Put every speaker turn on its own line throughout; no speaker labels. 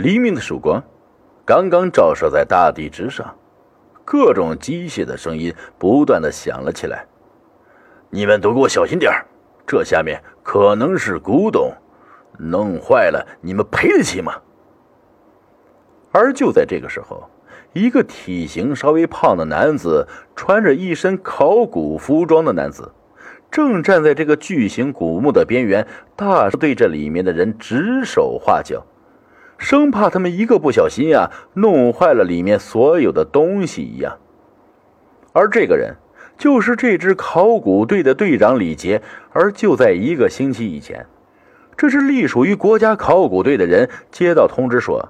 黎明的曙光刚刚照射在大地之上，各种机械的声音不断的响了起来。你们都给我小心点这下面可能是古董，弄坏了你们赔得起吗？而就在这个时候，一个体型稍微胖的男子，穿着一身考古服装的男子，正站在这个巨型古墓的边缘，大声对着里面的人指手画脚。生怕他们一个不小心啊，弄坏了里面所有的东西一样。而这个人就是这支考古队的队长李杰。而就在一个星期以前，这支隶属于国家考古队的人接到通知说，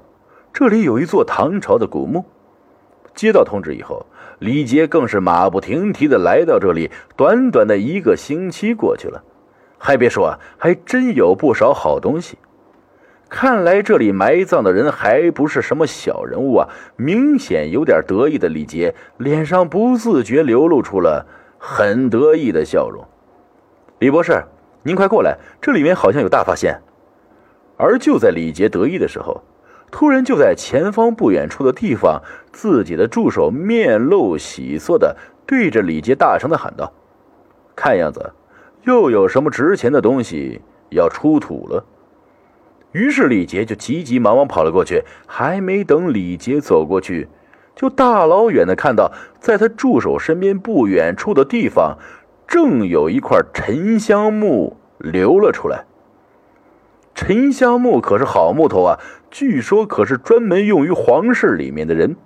这里有一座唐朝的古墓。接到通知以后，李杰更是马不停蹄的来到这里。短短的一个星期过去了，还别说，还真有不少好东西。看来这里埋葬的人还不是什么小人物啊！明显有点得意的李杰脸上不自觉流露出了很得意的笑容。李博士，您快过来，这里面好像有大发现。而就在李杰得意的时候，突然就在前方不远处的地方，自己的助手面露喜色的对着李杰大声的喊道：“看样子又有什么值钱的东西要出土了。”于是李杰就急急忙忙跑了过去，还没等李杰走过去，就大老远的看到，在他助手身边不远处的地方，正有一块沉香木流了出来。沉香木可是好木头啊，据说可是专门用于皇室里面的人。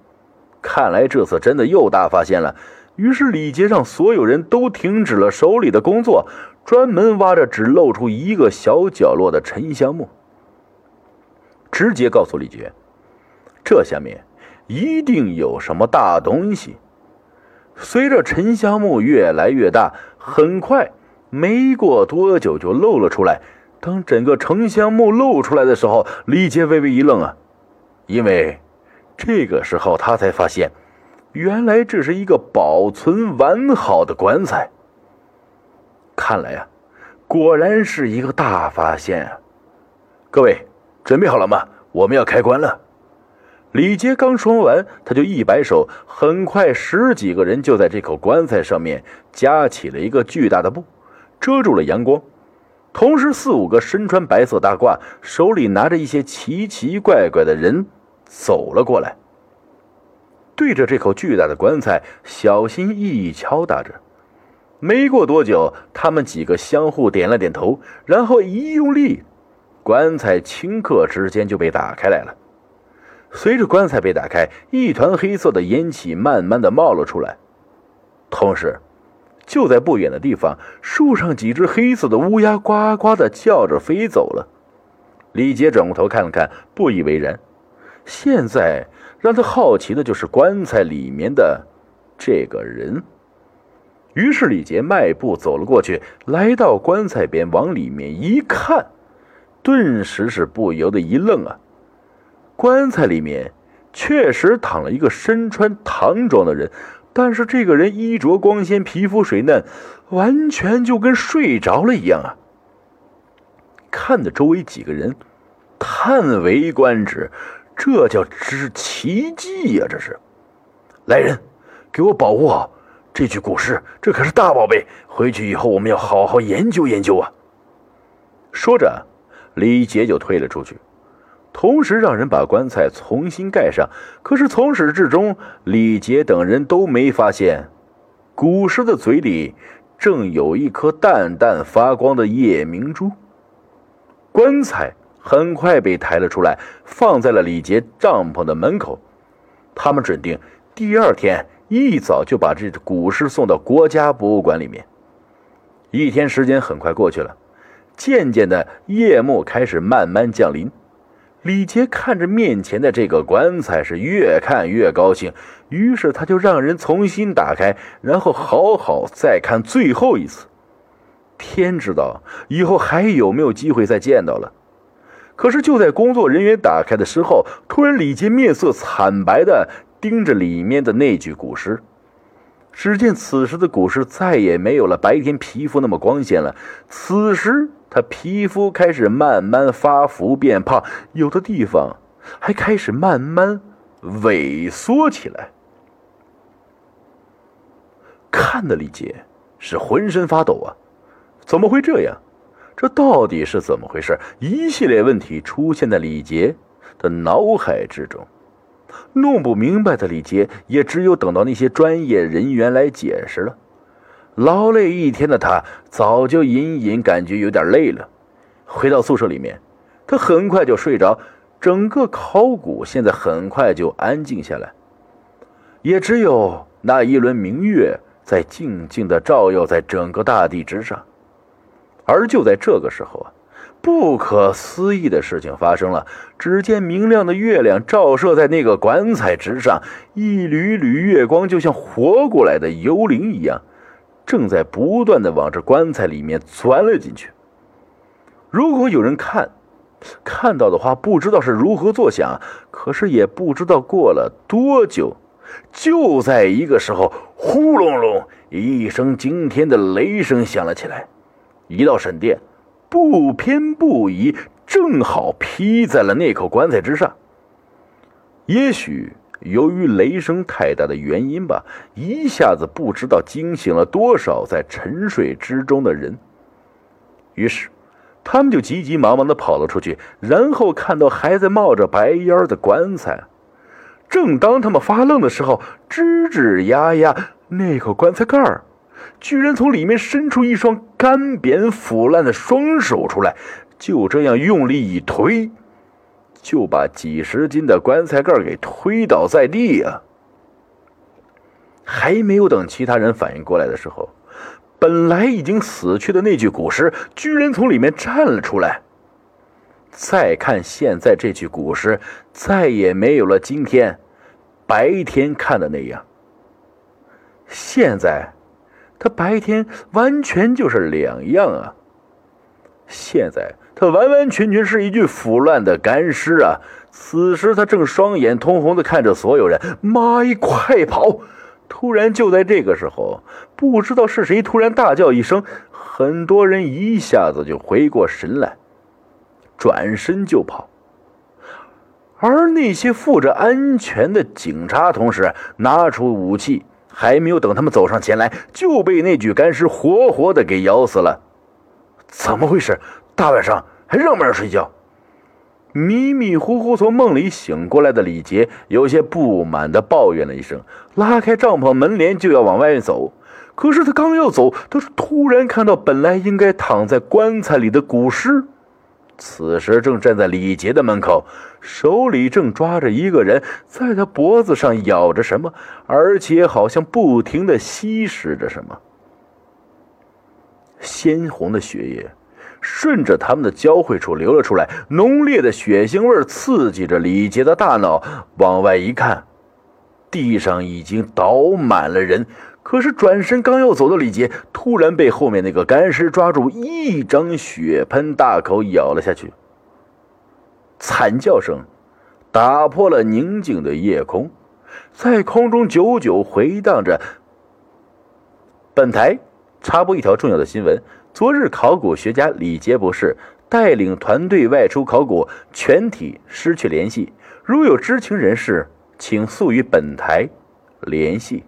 看来这次真的又大发现了。于是李杰让所有人都停止了手里的工作，专门挖着只露出一个小角落的沉香木。直接告诉李杰，这下面一定有什么大东西。随着沉香木越来越大，很快没过多久就露了出来。当整个沉香木露出来的时候，李杰微微一愣啊，因为这个时候他才发现，原来这是一个保存完好的棺材。看来呀，果然是一个大发现啊！各位。准备好了吗？我们要开棺了。李杰刚说完，他就一摆手，很快十几个人就在这口棺材上面夹起了一个巨大的布，遮住了阳光。同时，四五个身穿白色大褂、手里拿着一些奇奇怪怪的人走了过来，对着这口巨大的棺材小心翼翼敲打着。没过多久，他们几个相互点了点头，然后一用力。棺材顷刻之间就被打开来了。随着棺材被打开，一团黑色的烟气慢慢的冒了出来。同时，就在不远的地方，树上几只黑色的乌鸦呱呱的叫着飞走了。李杰转过头看了看，不以为然。现在让他好奇的就是棺材里面的这个人。于是李杰迈步走了过去，来到棺材边，往里面一看。顿时是不由得一愣啊！棺材里面确实躺了一个身穿唐装的人，但是这个人衣着光鲜，皮肤水嫩，完全就跟睡着了一样啊！看的周围几个人叹为观止，这叫之奇迹呀！这是，来人，给我保护好这具古尸，这可是大宝贝，回去以后我们要好好研究研究啊！说着。李杰就退了出去，同时让人把棺材重新盖上。可是从始至终，李杰等人都没发现，古尸的嘴里正有一颗淡淡发光的夜明珠。棺材很快被抬了出来，放在了李杰帐篷的门口。他们准定第二天一早就把这古尸送到国家博物馆里面。一天时间很快过去了。渐渐的，夜幕开始慢慢降临。李杰看着面前的这个棺材，是越看越高兴。于是他就让人重新打开，然后好好再看最后一次。天知道以后还有没有机会再见到了。可是就在工作人员打开的时候，突然李杰面色惨白的盯着里面的那具古尸。只见此时的古尸再也没有了白天皮肤那么光鲜了。此时。他皮肤开始慢慢发福变胖，有的地方还开始慢慢萎缩起来。看的李杰是浑身发抖啊！怎么会这样？这到底是怎么回事？一系列问题出现在李杰的脑海之中，弄不明白的李杰也只有等到那些专业人员来解释了。劳累一天的他早就隐隐感觉有点累了，回到宿舍里面，他很快就睡着。整个考古现在很快就安静下来，也只有那一轮明月在静静的照耀在整个大地之上。而就在这个时候啊，不可思议的事情发生了。只见明亮的月亮照射在那个棺材之上，一缕缕月光就像活过来的幽灵一样，正在不断的往这棺材里面钻了进去。如果有人看，看到的话，不知道是如何作响，可是也不知道过了多久，就在一个时候，呼隆隆一声惊天的雷声响了起来，一道闪电不偏不倚，正好劈在了那口棺材之上。也许由于雷声太大的原因吧，一下子不知道惊醒了多少在沉睡之中的人，于是。他们就急急忙忙的跑了出去，然后看到还在冒着白烟的棺材。正当他们发愣的时候，吱吱呀呀，那口棺材盖儿居然从里面伸出一双干瘪腐烂的双手出来，就这样用力一推，就把几十斤的棺材盖给推倒在地呀！还没有等其他人反应过来的时候。本来已经死去的那具古尸，居然从里面站了出来。再看现在这具古尸，再也没有了今天白天看的那样。现在，他白天完全就是两样啊！现在他完完全全是一具腐烂的干尸啊！此时他正双眼通红的看着所有人：“妈一快跑！”突然，就在这个时候，不知道是谁突然大叫一声，很多人一下子就回过神来，转身就跑。而那些负责安全的警察同时拿出武器，还没有等他们走上前来，就被那具干尸活活的给咬死了。怎么回事？大晚上还让不让睡觉？迷迷糊糊从梦里醒过来的李杰有些不满的抱怨了一声，拉开帐篷门帘就要往外面走。可是他刚要走，他突然看到本来应该躺在棺材里的古尸，此时正站在李杰的门口，手里正抓着一个人，在他脖子上咬着什么，而且好像不停地吸食着什么，鲜红的血液。顺着他们的交汇处流了出来，浓烈的血腥味刺激着李杰的大脑。往外一看，地上已经倒满了人。可是转身刚要走的李杰，突然被后面那个干尸抓住，一张血盆大口咬了下去。惨叫声打破了宁静的夜空，在空中久久回荡着。本台插播一条重要的新闻。昨日，考古学家李杰博士带领团队外出考古，全体失去联系。如有知情人士，请速与本台联系。